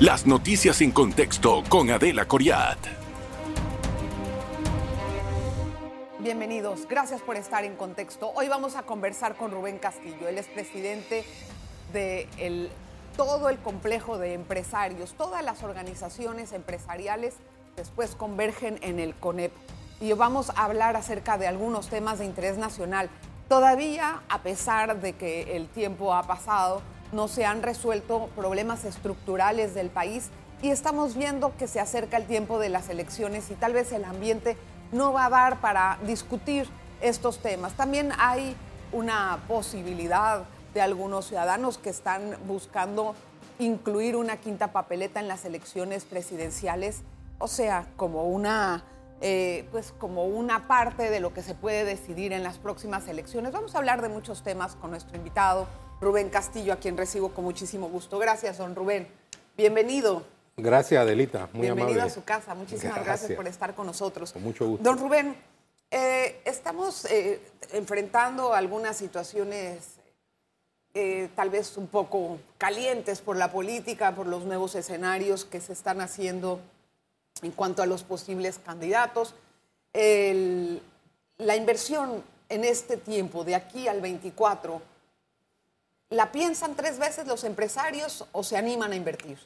Las noticias en contexto con Adela Coriat. Bienvenidos, gracias por estar en contexto. Hoy vamos a conversar con Rubén Castillo, él es presidente de todo el complejo de empresarios, todas las organizaciones empresariales después convergen en el CONEP. Y vamos a hablar acerca de algunos temas de interés nacional. Todavía, a pesar de que el tiempo ha pasado, no se han resuelto problemas estructurales del país y estamos viendo que se acerca el tiempo de las elecciones y tal vez el ambiente no va a dar para discutir estos temas. También hay una posibilidad de algunos ciudadanos que están buscando incluir una quinta papeleta en las elecciones presidenciales, o sea, como una, eh, pues como una parte de lo que se puede decidir en las próximas elecciones. Vamos a hablar de muchos temas con nuestro invitado Rubén Castillo, a quien recibo con muchísimo gusto. Gracias, don Rubén. Bienvenido. Gracias, Adelita. Muy Bienvenido a su casa. Muchísimas gracias. por estar con nosotros. Con mucho gusto. Don Rubén, eh, estamos eh, enfrentando algunas situaciones eh, tal vez un poco calientes por la política, por los nuevos escenarios que se están haciendo en cuanto a los posibles candidatos. la inversión en este tiempo, de aquí al 24, ¿la piensan tres veces los empresarios o se animan a invertir?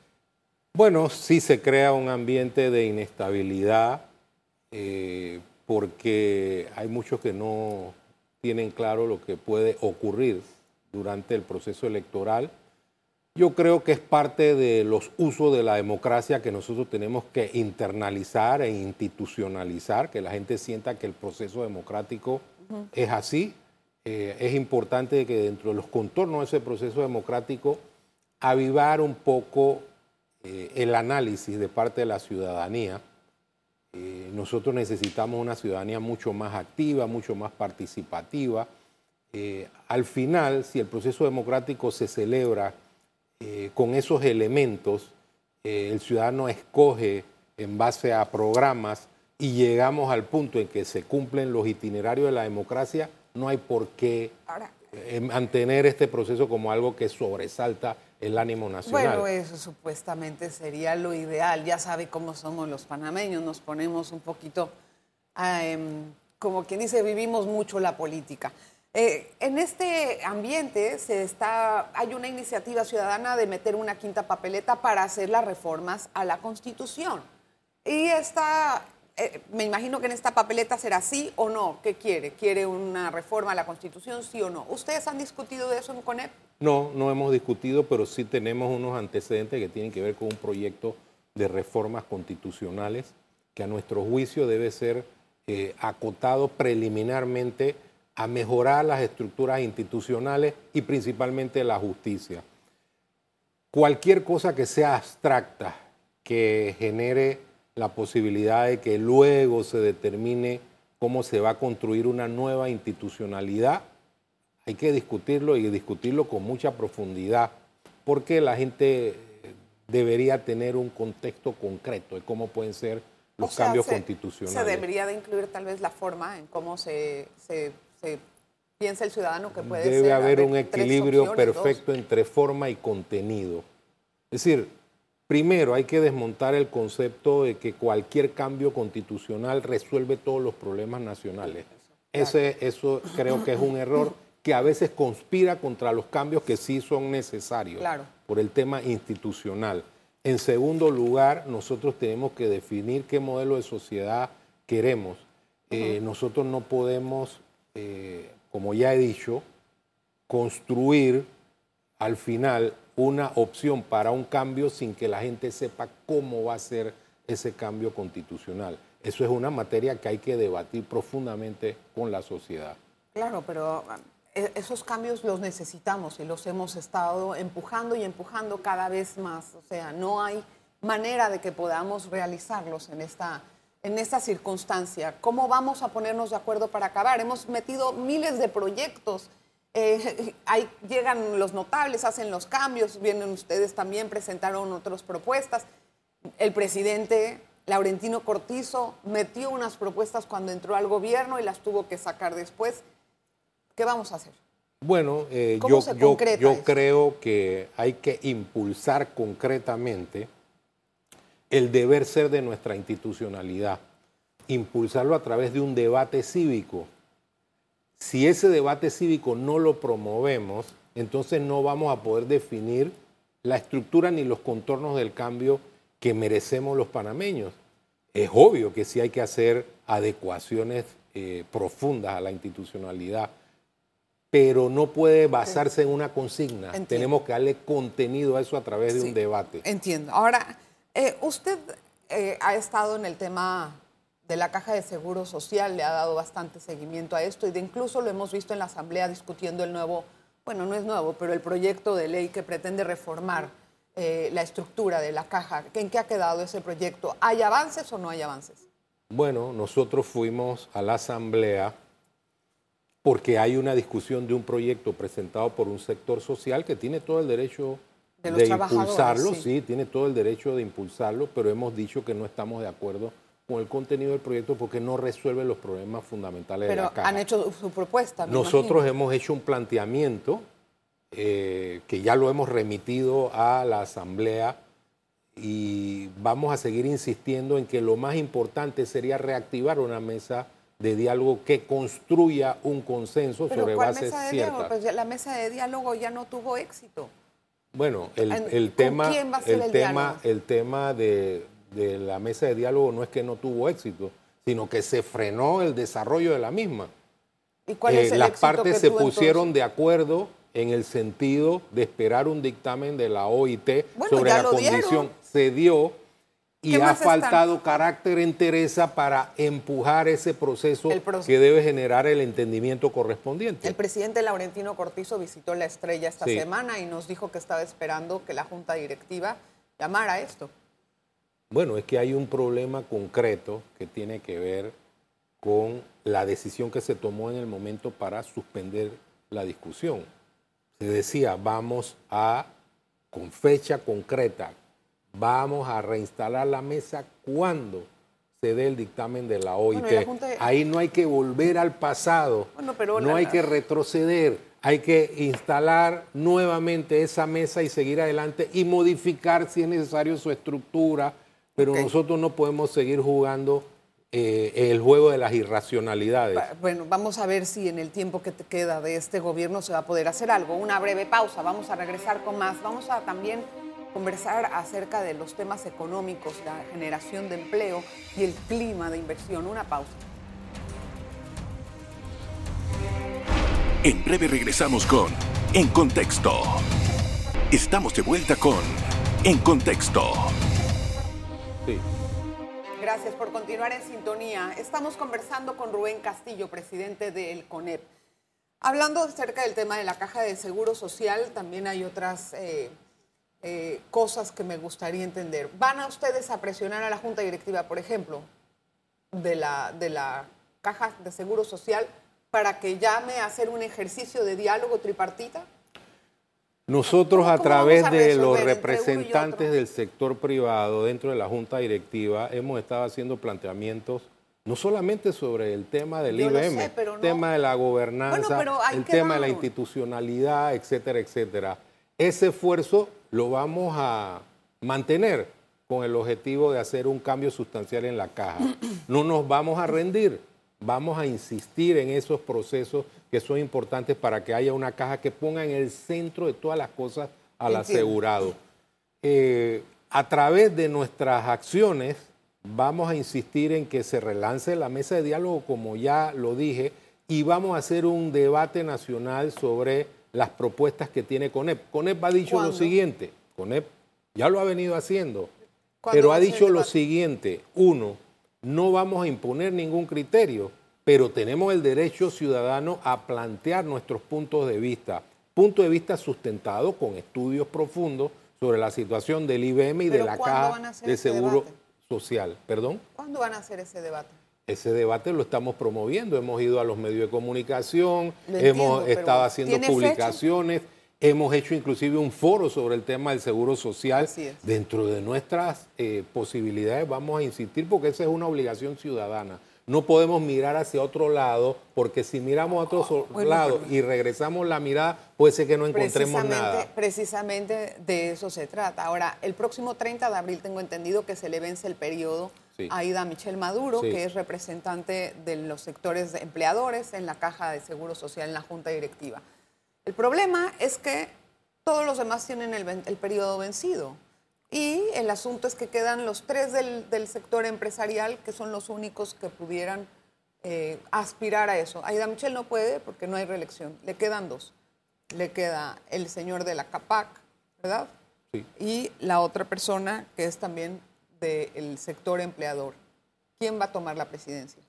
Bueno, sí se crea un ambiente de inestabilidad eh, porque hay muchos que no tienen claro lo que puede ocurrir durante el proceso electoral. Yo creo que es parte de los usos de la democracia que nosotros tenemos que internalizar e institucionalizar, que la gente sienta que el proceso democrático es así. Eh, es importante que dentro de los contornos de ese proceso democrático avivar un poco eh, el análisis de parte de la ciudadanía. Eh, nosotros necesitamos una ciudadanía mucho más activa, mucho más participativa. Al final, si el proceso democrático se celebra con esos elementos, el ciudadano escoge en base a programas y llegamos al punto en que se cumplen los itinerarios de la democracia, no hay por qué mantener este proceso como algo que sobresalta el ánimo nacional. Bueno, eso supuestamente sería lo ideal. Ya sabe cómo somos los panameños, nos ponemos un poquito, em, como quien dice, vivimos mucho la política. Eh, en este ambiente se está, hay una iniciativa ciudadana de meter una quinta papeleta para hacer las reformas a la Constitución. Y esta eh, me imagino que en esta papeleta será sí o no. ¿Qué quiere? ¿Quiere una reforma a la Constitución, sí o no? ¿Ustedes han discutido de eso en CONEP? No, no hemos discutido, pero sí tenemos unos antecedentes que tienen que ver con un proyecto de reformas constitucionales que a nuestro juicio debe ser eh, acotado preliminarmente a mejorar las estructuras institucionales y principalmente la justicia. Cualquier cosa que sea abstracta, que genere la posibilidad de que luego se determine cómo se va a construir una nueva institucionalidad. Hay que discutirlo y discutirlo con mucha profundidad, porque la gente debería tener un contexto concreto de cómo pueden ser los cambios constitucionales. Se debería de incluir tal vez la forma en cómo se, piensa el ciudadano que puede ser. Debe haber un equilibrio perfecto entre forma y contenido. Es decir, Primero, hay que desmontar el concepto de que cualquier cambio constitucional resuelve todos los problemas nacionales. Ese, eso creo que es un error que a veces conspira contra los cambios que sí son necesarios por el tema institucional. En segundo lugar, nosotros tenemos que definir qué modelo de sociedad queremos. Eh, nosotros no podemos, eh, como ya he dicho, construir al final una opción para un cambio sin que la gente sepa cómo va a ser ese cambio constitucional. Eso es una materia que hay que debatir profundamente con la sociedad. Claro, pero eh, esos cambios los necesitamos y los hemos estado empujando y empujando cada vez más. O sea, no hay manera de que podamos realizarlos en esta, en esta circunstancia. ¿Cómo vamos a ponernos de acuerdo para acabar? Hemos metido miles de proyectos eh, ahí llegan los notables, hacen los cambios, vienen ustedes también, presentaron otras propuestas. El presidente Laurentino Cortizo metió unas propuestas cuando entró al gobierno y las tuvo que sacar después. ¿Qué vamos a hacer? Bueno, eh, yo, yo, yo creo que hay que impulsar concretamente el deber ser de nuestra institucionalidad, impulsarlo a través de un debate cívico. Si ese debate cívico no lo promovemos, entonces no vamos a poder definir la estructura ni los contornos del cambio que merecemos los panameños. Es obvio que sí hay que hacer adecuaciones eh, profundas a la institucionalidad, pero no puede basarse en una consigna. Tenemos que darle contenido a eso a través de un debate. Entiendo. Ahora, eh, usted eh, ha estado en el tema de la caja de seguro social, le ha dado bastante seguimiento a esto y de incluso lo hemos visto en la Asamblea discutiendo el nuevo, bueno, no es nuevo, pero el proyecto de ley que pretende reformar eh, la estructura de la caja. ¿En qué ha quedado ese proyecto? ¿Hay avances o no hay avances? Bueno, nosotros fuimos a la Asamblea porque hay una discusión de un proyecto presentado por un sector social que tiene todo el derecho de, impulsarlo, sí. tiene todo el derecho de impulsarlo, pero hemos dicho que no estamos de acuerdo con el contenido del proyecto porque no resuelve los problemas fundamentales de la caja. han hecho su propuesta. Nosotros hemos hecho un planteamiento eh, que ya lo hemos remitido a la Asamblea y vamos a seguir insistiendo en que lo más importante sería reactivar una mesa de diálogo que construya un consenso sobre bases ciertas. Pues la mesa de diálogo ya no tuvo éxito. Bueno, el, tema, el, tema, el tema de, la mesa de diálogo no es que no tuvo éxito, sino que se frenó el desarrollo de la misma. ¿Y cuál es eh, el las partes se pusieron de acuerdo en el sentido de esperar un dictamen de la OIT sobre la condición. Se dio y ha faltado carácter entereza para empujar ese proceso, que debe generar el entendimiento correspondiente. El presidente Laurentino Cortizo visitó la estrella esta semana y nos dijo que estaba esperando que la junta directiva llamara a esto. Bueno, es que hay un problema concreto que tiene que ver con la decisión que se tomó en el momento para suspender la discusión. Se decía, vamos a, con fecha concreta, Vamos a reinstalar la mesa cuando se dé el dictamen de la OIT. Ahí no hay que volver al pasado, no hay que retroceder, hay que instalar nuevamente esa mesa y seguir adelante y modificar si es necesario su estructura, pero nosotros no podemos seguir jugando eh, el juego de las irracionalidades. Bueno, vamos a ver si en el tiempo que te queda de este gobierno se va a poder hacer algo. Una breve pausa, vamos a regresar con más. Vamos a también conversar acerca de los temas económicos, la generación de empleo y el clima de inversión. Una pausa. En breve regresamos con En Contexto. Estamos de vuelta con En Contexto. Gracias por continuar en sintonía. Estamos conversando con Rubén Castillo, presidente del CONEP. Hablando acerca del tema de la caja de seguro social, también hay otras eh, eh, cosas que me gustaría entender. ¿Van a ustedes a presionar a la Junta Directiva, por ejemplo, de la, de la Caja de Seguro Social para que llame a hacer un ejercicio de diálogo tripartita? Nosotros a través de los representantes del sector privado dentro de la Junta Directiva hemos estado haciendo planteamientos no solamente sobre el tema del IBM, el tema de la gobernanza, el tema de la institucionalidad, etcétera, etcétera. Ese esfuerzo lo vamos a mantener con el objetivo de hacer un cambio sustancial en la caja. No nos vamos a rendir, vamos a insistir en esos procesos que son importantes para que haya una caja que ponga en el centro de todas las cosas al asegurado. Eh, a través de nuestras acciones vamos a insistir en que se relance la mesa de diálogo, como ya lo dije, y vamos a hacer un debate nacional sobre las propuestas que tiene CONEP. CONEP ha dicho lo siguiente, CONEP ya lo ha venido haciendo, pero ha dicho lo siguiente, uno, no vamos a imponer ningún criterio, pero tenemos el derecho ciudadano a plantear nuestros puntos de vista, punto de vista sustentado con estudios profundos sobre la situación del IBM y de la Caja de Seguro Social. ¿Perdón? ¿Cuándo van a hacer ese debate? ese debate lo estamos promoviendo. Hemos ido a los medios de comunicación, hemos estado haciendo publicaciones, hemos hecho inclusive un foro sobre el tema del seguro social. Dentro de nuestras eh, posibilidades vamos a insistir porque esa es una obligación ciudadana. No podemos mirar hacia otro lado, porque si miramos a otro bueno, lado y regresamos la mirada, puede ser que no encontremos precisamente, nada. Precisamente de eso se trata. Ahora, el próximo 30 de abril tengo entendido que se le vence el periodo Sí. a Ida Michelle Maduro, Sí. que es representante de los sectores de empleadores en la Caja de Seguro Social en la Junta Directiva. El problema es que todos los demás tienen el, el periodo vencido. Y el asunto es que quedan los tres del, del sector empresarial, que son los únicos que pudieran eh, aspirar a eso. Aida Michel no puede porque no hay reelección. Le quedan dos. Le queda el señor de la CAPAC, ¿verdad? Sí. Y la otra persona que es también del sector empleador. ¿Quién va a tomar la presidencia?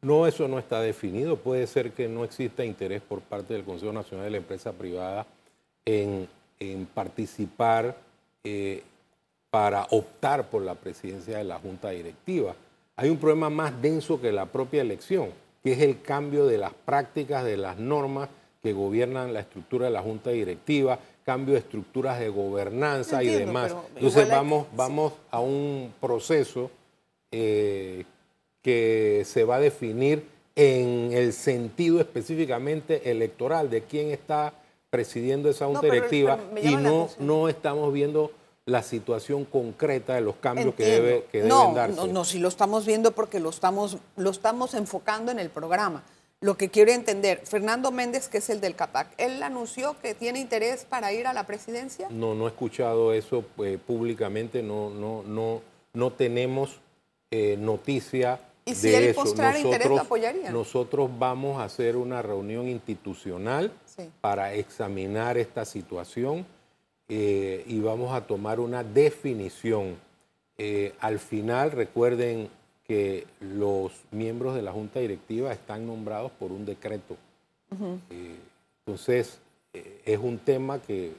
No, eso no está definido. Puede ser que no exista interés por parte del Consejo Nacional de la Empresa Privada en, en participar eh, para optar por la presidencia de la Junta Directiva. Hay un problema más denso que la propia elección, que es el cambio de las prácticas, de las normas que gobiernan la estructura de la Junta Directiva, cambio de estructuras de gobernanza y demás. Entonces vamos, sí. vamos a un proceso eh, que se va a definir en el sentido específicamente electoral de quién está presidiendo esa junta pero- directiva pero y no, no estamos viendo la situación concreta de los cambios que, debe, que no, deben darse. No, no, sí lo estamos viendo porque lo estamos, lo estamos enfocando en el programa. Lo que quiero entender, Fernando Méndez, que es el del CAPAC, ¿él anunció que tiene interés para ir a la presidencia? No, no he escuchado eso eh, públicamente, no, no, no, no tenemos eh, noticia ¿Y si de él eso. mostrara interés, lo apoyarían? Nosotros vamos a hacer una reunión institucional Sí. para examinar esta situación eh, y vamos a tomar una definición. Eh, al final, recuerden que los miembros de la Junta Directiva están nombrados por un decreto. Eh, entonces, eh, es un tema que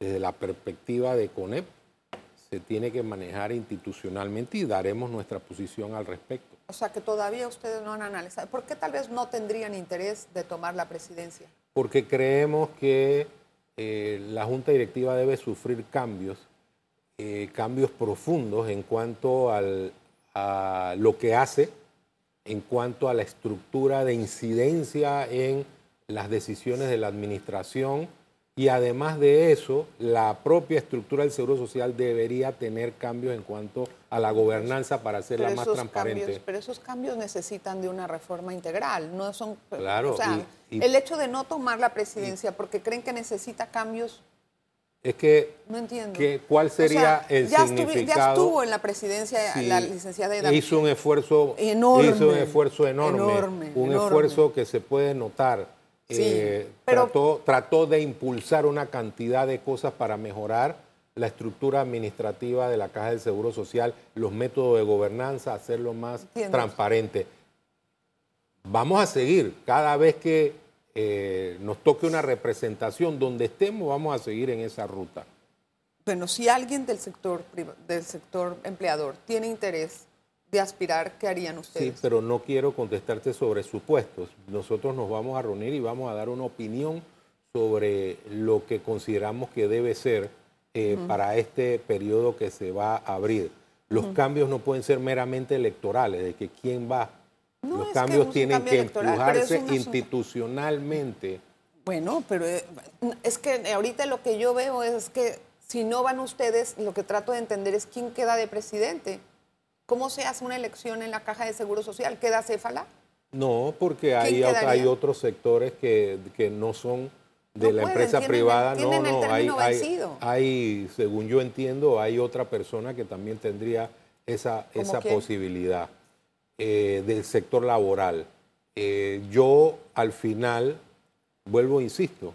desde la perspectiva de CONEP se tiene que manejar institucionalmente y daremos nuestra posición al respecto. O sea, que todavía ustedes no han analizado. ¿Por qué tal vez no tendrían interés de tomar la presidencia? Porque creemos que eh, la Junta Directiva debe sufrir cambios, eh, cambios profundos en cuanto al- a lo que hace, en cuanto a la estructura de incidencia en las decisiones de la administración y además de eso, la propia estructura del Seguro Social debería tener cambios en cuanto a la gobernanza para hacerla Pero más transparente. cambios, pero esos cambios necesitan de una reforma integral, no son. Claro, O sea, y- y- el hecho de no tomar la presidencia porque creen que necesita cambios, Es que no entiendo. ¿Qué- ¿Cuál O sería sea, el ya significado? ya estuvo en la presidencia Sí, la licenciada Eda hizo un esfuerzo Enorme, hizo un esfuerzo enorme, enorme, un enorme. esfuerzo que se puede notar Sí, Eh, pero- trató, trató de impulsar una cantidad de cosas para mejorar la estructura administrativa de la Caja del Seguro Social, los métodos de gobernanza, hacerlo más Entiendo. transparente. Vamos a seguir cada vez que eh, nos toque una representación donde estemos, vamos a seguir en esa ruta. Bueno, si alguien del sector del sector empleador tiene interés de aspirar, ¿qué harían Sí, ustedes? pero no quiero contestarte sobre supuestos. Nosotros nos vamos a reunir y vamos a dar una opinión sobre lo que consideramos que debe ser eh, para este periodo que se va a abrir. Los cambios no pueden ser meramente electorales, de que quién va. No, Los que cambios un tienen cambio que empujarse institucionalmente. Bueno, pero eh, es que ahorita lo que yo veo es que si no van ustedes, lo que trato de entender es quién queda de presidente. ¿Cómo se hace una elección en la Caja de Seguro Social? ¿Queda Céfala? No, porque hay, otros sectores que, que no son de No la pueden, empresa tienen privada. tienen no, no, hay, según yo entiendo, hay otra persona que también tendría esa, ¿Cómo esa quién? posibilidad eh, del sector laboral. Eh, yo al final, vuelvo, e insisto,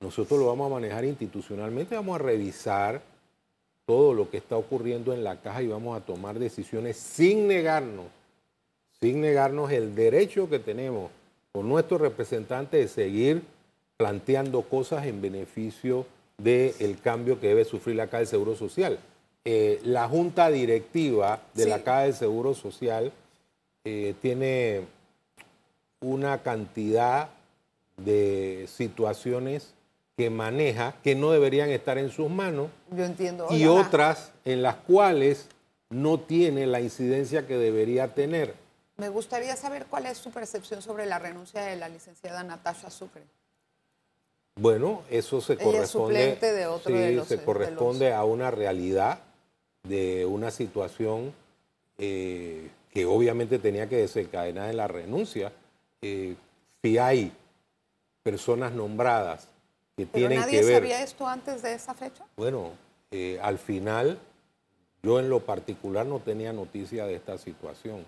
nosotros lo vamos a manejar institucionalmente, vamos a revisar todo lo que está ocurriendo en la caja y vamos a tomar decisiones sin negarnos, sin negarnos el derecho que tenemos con nuestros representantes de seguir planteando cosas en beneficio del cambio que debe sufrir la Caja del Seguro Social. Eh, la junta directiva de Sí. la Caja del Seguro Social eh, tiene una cantidad de situaciones que maneja que no deberían estar en sus manos Yo entiendo. y Oiga, otras en las cuales no tiene la incidencia que debería tener. Me gustaría saber cuál es su percepción sobre la renuncia de la licenciada Natasha Sucre. Bueno, eso se Ella corresponde, de otro sí, de los- se de corresponde a una realidad de una situación eh, que obviamente tenía que desencadenar en la renuncia. Eh, si hay personas nombradas que ¿Pero nadie que ver, sabía esto antes de esa fecha? bueno, eh, al final yo en lo particular no tenía noticia de esta situación.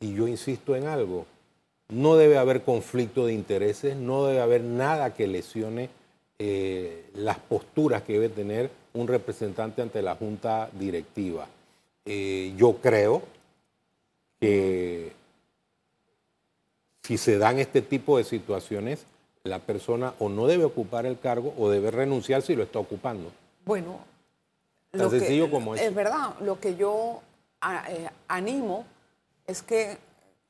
Y yo insisto en algo, no debe haber conflicto de intereses, no debe haber nada que lesione eh, las posturas que debe tener un representante ante la junta directiva. Eh, yo creo que si se dan este tipo de situaciones, la persona o no debe ocupar el cargo o debe renunciar si lo está ocupando. Bueno, Tan lo que- sencillo como eso. Es verdad, lo que yo eh, animo es que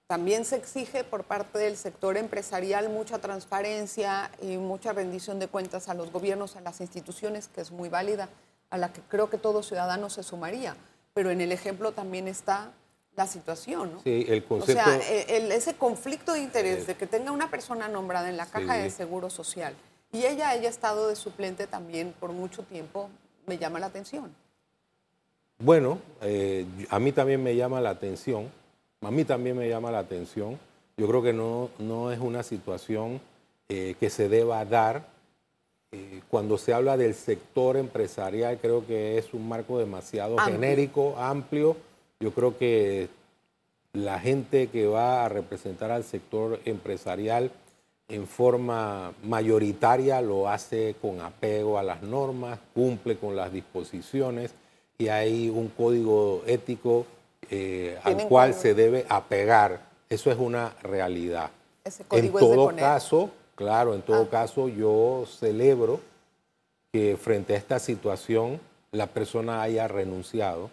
también se exige por parte del sector empresarial mucha transparencia y mucha rendición de cuentas a los gobiernos, a las instituciones, que es muy válida, a la que creo que todo ciudadano se sumaría. Pero en el ejemplo también está la situación, ¿no? Sí, el O concepto... sea, eh, el- ese conflicto de interés de que tenga una persona nombrada en la caja Sí. de seguro social y ella haya estado de suplente también por mucho tiempo, me llama la atención. Bueno, eh, a mí también me llama la atención, a mí también me llama la atención. Yo creo que no, no es una situación eh, que se deba dar. Eh, cuando se habla del sector empresarial, creo que es un marco demasiado Amplio. genérico, amplio. Yo creo que la gente que va a representar al sector empresarial en forma mayoritaria lo hace con apego a las normas, cumple con las disposiciones y hay un código ético eh, al cual código. se debe apegar. Eso es una realidad. Ese En todo caso, claro, en todo Ah. caso yo celebro que frente a esta situación la persona haya renunciado.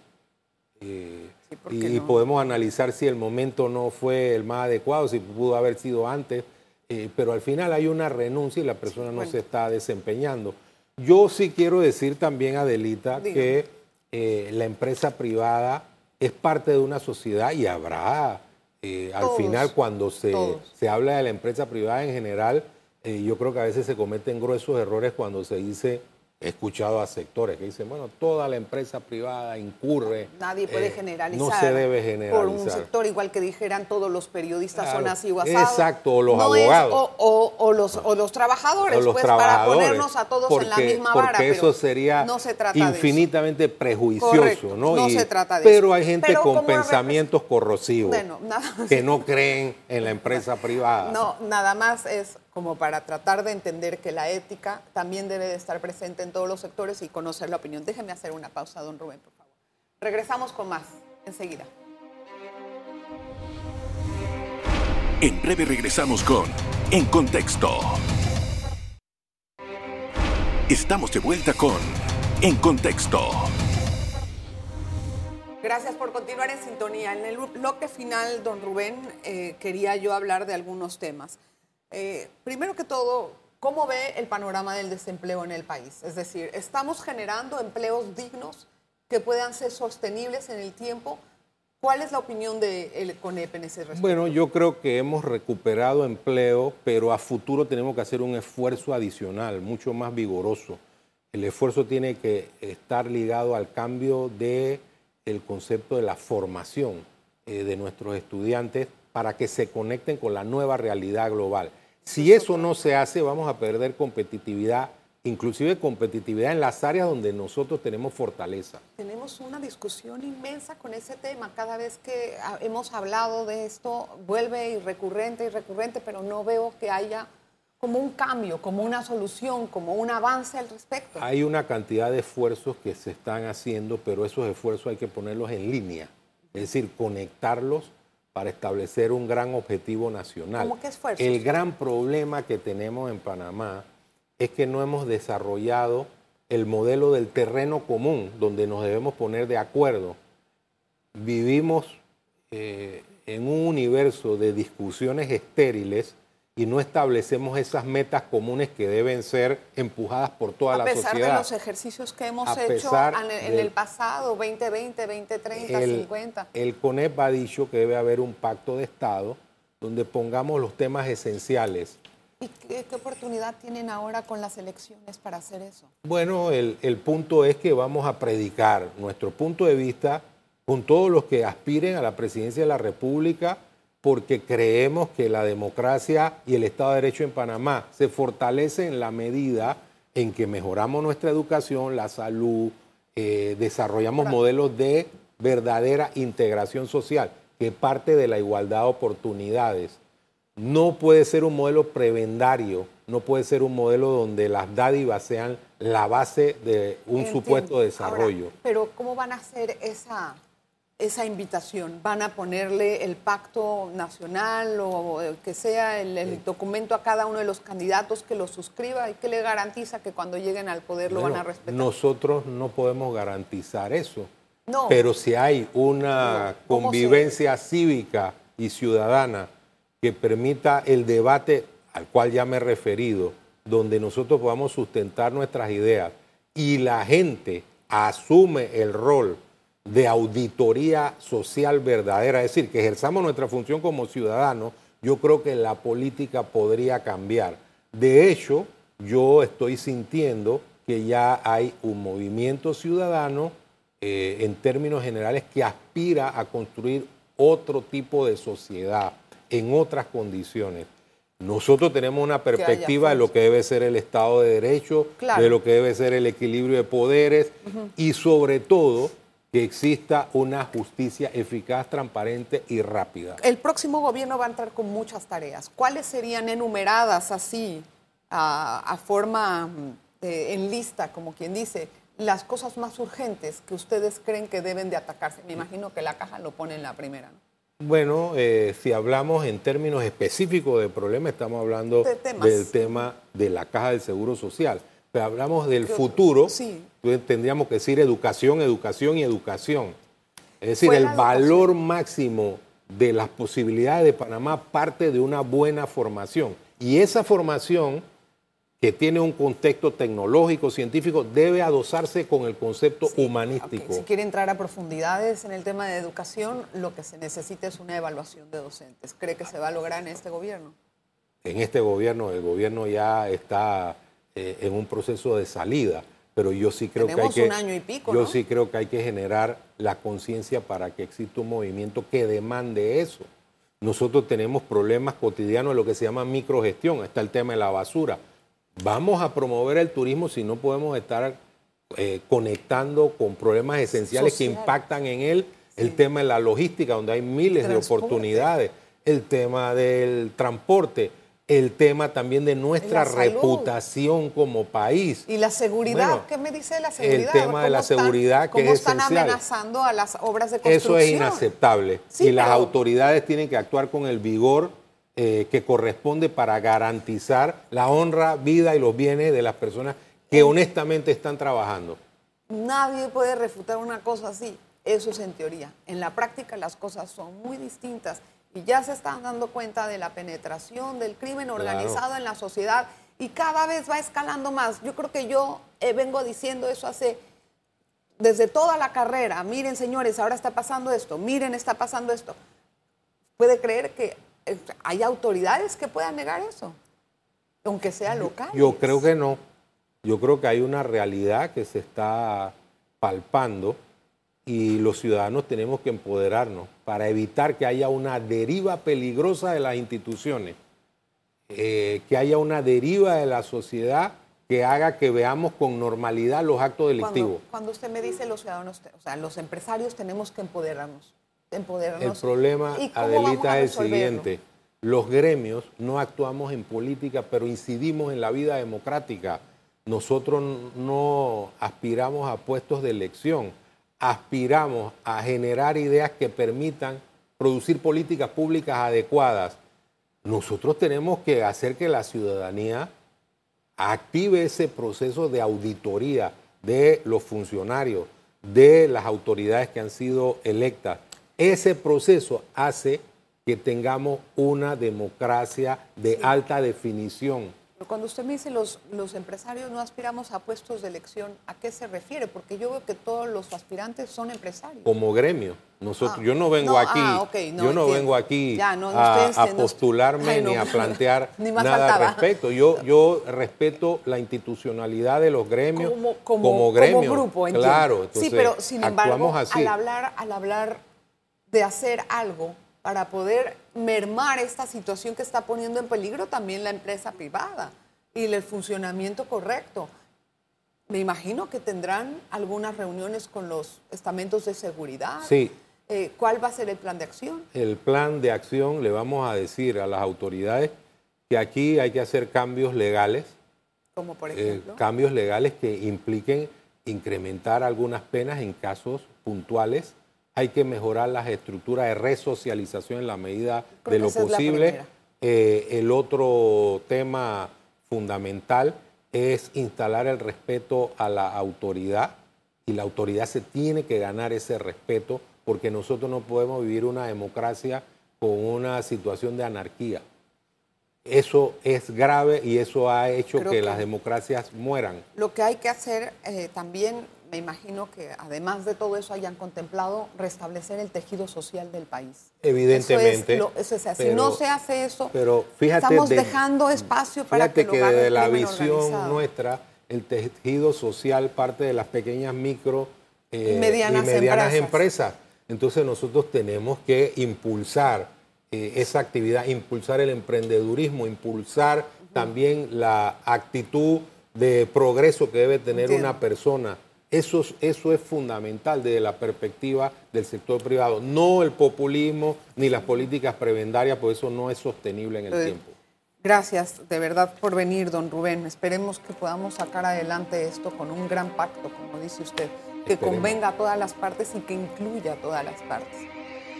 Eh, Sí, ¿por y, no? podemos analizar si el momento no fue el más adecuado, si pudo haber sido antes, eh, pero al final hay una renuncia y la persona no bueno. se está desempeñando. Yo sí quiero decir también, Adelita, Dígame. que eh, la empresa privada es parte de una sociedad y habrá, eh, al final cuando se, se habla de la empresa privada en general, yo creo que a veces se cometen gruesos errores cuando se dice, he escuchado a sectores que dicen, bueno, toda la empresa privada incurre. Nadie puede eh, generalizar. No se debe Por generalizar. un sector, igual que dijeran todos los periodistas son así o asados. exacto, o los No es- abogados. o, o- o los, o los trabajadores, los pues trabajadores, para ponernos a todos en la porque- misma vara. Porque pero eso sería no se trata de eso. infinitamente prejuicioso, Correcto, ¿no? no Y- se trata de pero eso. hay gente Pero con pensamientos corrosivos Bueno, nada más. que no creen en la empresa privada. No, nada más es como para tratar de entender que la ética también debe de estar presente en todos los sectores y conocer la opinión. Déjeme hacer una pausa, don Rubén, por favor. Regresamos con más enseguida. En breve regresamos con En Contexto. Estamos de vuelta con En Contexto. Gracias por continuar en sintonía. En el bloque final, don Rubén, eh, quería yo hablar de algunos temas. Eh, primero que todo, ¿cómo ve el panorama del desempleo en el país? Es decir, ¿estamos generando empleos dignos que puedan ser sostenibles en el tiempo? ¿Cuál es la opinión de el CONEP en ese respecto? Bueno, yo creo que hemos recuperado empleo, pero a futuro tenemos que hacer un esfuerzo adicional, mucho más vigoroso. El esfuerzo tiene que estar ligado al cambio de el concepto de la formación eh, de nuestros estudiantes para que se conecten con la nueva realidad global. Si eso no se hace, vamos a perder competitividad, inclusive competitividad en las áreas donde nosotros tenemos fortaleza. Tenemos una discusión inmensa con ese tema. Cada vez que ah, hemos hablado de esto, vuelve y recurrente y recurrente, pero no veo que haya como un cambio, como una solución, como un avance al respecto. Hay una cantidad de esfuerzos que se están haciendo, pero esos esfuerzos hay que ponerlos en línea, es decir, conectarlos para establecer un gran objetivo nacional. ¿Cómo qué esfuerzos? El gran problema que tenemos en Panamá es que no hemos desarrollado el modelo del terreno común, donde nos debemos poner de acuerdo. Vivimos eh, en un universo de discusiones estériles y no establecemos esas metas comunes que deben ser empujadas por toda la sociedad. A pesar de los ejercicios que hemos hecho en, el pasado, 2020, 2030, el, 50. El CONEP ha dicho que debe haber un pacto de Estado donde pongamos los temas esenciales. ¿Y qué, oportunidad tienen ahora con las elecciones para hacer eso? Bueno, el, el punto es que vamos a predicar nuestro punto de vista con todos los que aspiren a la presidencia de la República porque creemos que la democracia y el Estado de Derecho en Panamá se fortalecen en la medida en que mejoramos nuestra educación, la salud, eh, desarrollamos modelos de verdadera integración social, que parte de la igualdad de oportunidades. No puede ser un modelo prebendario, no puede ser un modelo donde las dádivas sean la base de un supuesto desarrollo. pero ¿cómo van a hacer esa esa invitación? ¿Van a ponerle el pacto nacional o que sea el, documento a cada uno de los candidatos que lo suscriba y que le garantiza que cuando lleguen al poder lo van a respetar? Nosotros no podemos garantizar eso. No. Pero si hay una convivencia cívica y ciudadana que permita el debate al cual ya me he referido, donde nosotros podamos sustentar nuestras ideas y la gente asume el rol de auditoría social verdadera, es decir, que ejerzamos nuestra función como ciudadanos, yo creo que la política podría cambiar. De hecho, yo estoy sintiendo que ya hay un movimiento ciudadano eh, en términos generales que aspira a construir otro tipo de sociedad en otras condiciones. Nosotros tenemos una perspectiva de lo que debe ser el Estado de Derecho, de lo que debe ser el equilibrio de poderes y sobre todo que exista una justicia eficaz, transparente y rápida. El próximo gobierno va a entrar con muchas tareas. ¿Cuáles serían enumeradas así, a, forma en lista, como quien dice, las cosas más urgentes que ustedes creen que deben de atacarse? Me imagino que la caja lo pone en la primera. Bueno, eh, si hablamos en términos específicos del problema, estamos hablando del tema de la caja del Seguro Social hablamos del futuro, tendríamos que decir educación, educación y educación. Es decir, el valor máximo de las posibilidades de Panamá parte de una buena formación. Y esa formación, que tiene un contexto tecnológico, científico, debe adosarse con el concepto humanístico. Si quiere entrar a profundidades en el tema de educación, lo que se necesita es una evaluación de docentes. ¿Cree que se va a lograr en este gobierno? En este gobierno, el gobierno ya está eh, en un proceso de salida, pero yo sí creo que hay que un año y pico, yo sí creo que hay que generar la conciencia para que exista un movimiento que demande eso. Nosotros tenemos problemas cotidianos de lo que se llama microgestión, está el tema de la basura. Vamos a promover el turismo si no podemos estar eh, conectando con problemas esenciales que impactan en él, el tema de la logística, donde hay miles de oportunidades, el tema del transporte el tema también de nuestra reputación como país. Y la seguridad, ¿qué me dice de la seguridad? El tema de la seguridad que es están amenazando a las obras de construcción? Eso es inaceptable. y las autoridades tienen que actuar con el vigor eh, que corresponde para garantizar la honra, vida y los bienes de las personas que honestamente están trabajando. Nadie puede refutar una cosa así. Eso es en teoría. En la práctica las cosas son muy distintas y ya se están dando cuenta de la penetración del crimen organizado en la sociedad y cada vez va escalando más. Yo creo que yo eh, vengo diciendo eso hace desde toda la carrera. Miren, señores, ahora está pasando esto. Miren, está pasando esto. ¿Puede creer que eh, hay autoridades que puedan negar eso? Aunque sea local. Yo creo que no. Yo creo que hay una realidad que se está palpando y los ciudadanos tenemos que empoderarnos para evitar que haya una deriva peligrosa de las instituciones, eh, que haya una deriva de la sociedad que haga que veamos con normalidad los actos delictivos. Cuando, usted me dice los ciudadanos, o sea, los empresarios tenemos que empoderarnos. empoderarnos. El problema, Adelita, es el siguiente. Los gremios no actuamos en política, pero incidimos en la vida democrática. Nosotros no aspiramos a puestos de elección aspiramos a generar ideas que permitan producir políticas públicas adecuadas, nosotros tenemos que hacer que la ciudadanía active ese proceso de auditoría de los funcionarios, de las autoridades que han sido electas. Ese proceso hace que tengamos una democracia de alta definición. Cuando usted me dice los, los empresarios no aspiramos a puestos de elección, ¿a qué se refiere? Porque yo veo que todos los aspirantes son empresarios. Como gremio. Nosotros, ah, yo no vengo aquí, ah, yo no vengo aquí a, postularme ni a plantear nada al respecto. Yo, yo respeto la institucionalidad de los gremios como, gremio. Como grupo, Claro, sí, pero sin embargo, al hablar, al hablar de hacer algo para poder mermar esta situación que está poniendo en peligro también la empresa privada y el funcionamiento correcto. Me imagino que tendrán algunas reuniones con los estamentos de seguridad. Sí. Eh, ¿Cuál va a ser el plan de acción? El plan de acción le vamos a decir a las autoridades que aquí hay que hacer cambios legales. Como por eh, ejemplo. cambios legales que impliquen incrementar algunas penas en casos puntuales hay que mejorar las estructuras de resocialización en la medida de lo posible. Eh, el otro tema fundamental es instalar el respeto a la autoridad y la autoridad se tiene que ganar ese respeto porque nosotros no podemos vivir una democracia con una situación de anarquía. Eso es grave y eso ha hecho que, las democracias mueran. Lo que hay que hacer eh, también me imagino que además de todo eso hayan contemplado restablecer el tejido social del país. Evidentemente. si no se hace eso, pero fíjate estamos dejando espacio para que, lo que desde la visión nuestra, el tejido social parte de las pequeñas micro eh, y medianas, empresas. Entonces nosotros tenemos que impulsar eh, esa actividad, impulsar el emprendedurismo, impulsar también la actitud de progreso que debe tener una persona eso, eso es fundamental desde la perspectiva del sector privado, no el populismo ni las políticas prebendarias, porque eso no es sostenible en el tiempo. Gracias de verdad por venir, don Rubén. Esperemos que podamos sacar adelante esto con un gran pacto, como dice usted, que convenga a todas las partes y que incluya a todas las partes,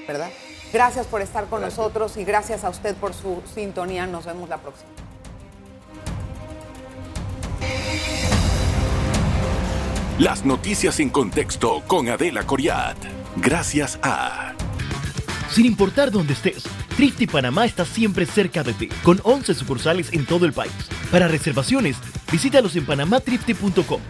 ¿verdad? Gracias por estar con nosotros y gracias a usted por su sintonía. Nos vemos la próxima. Las noticias en contexto con Adela Coriat. Gracias a... Sin importar dónde estés, Trifty Panamá está siempre cerca de ti, con 11 sucursales en todo el país. Para reservaciones, visítalos en panamatrifty.com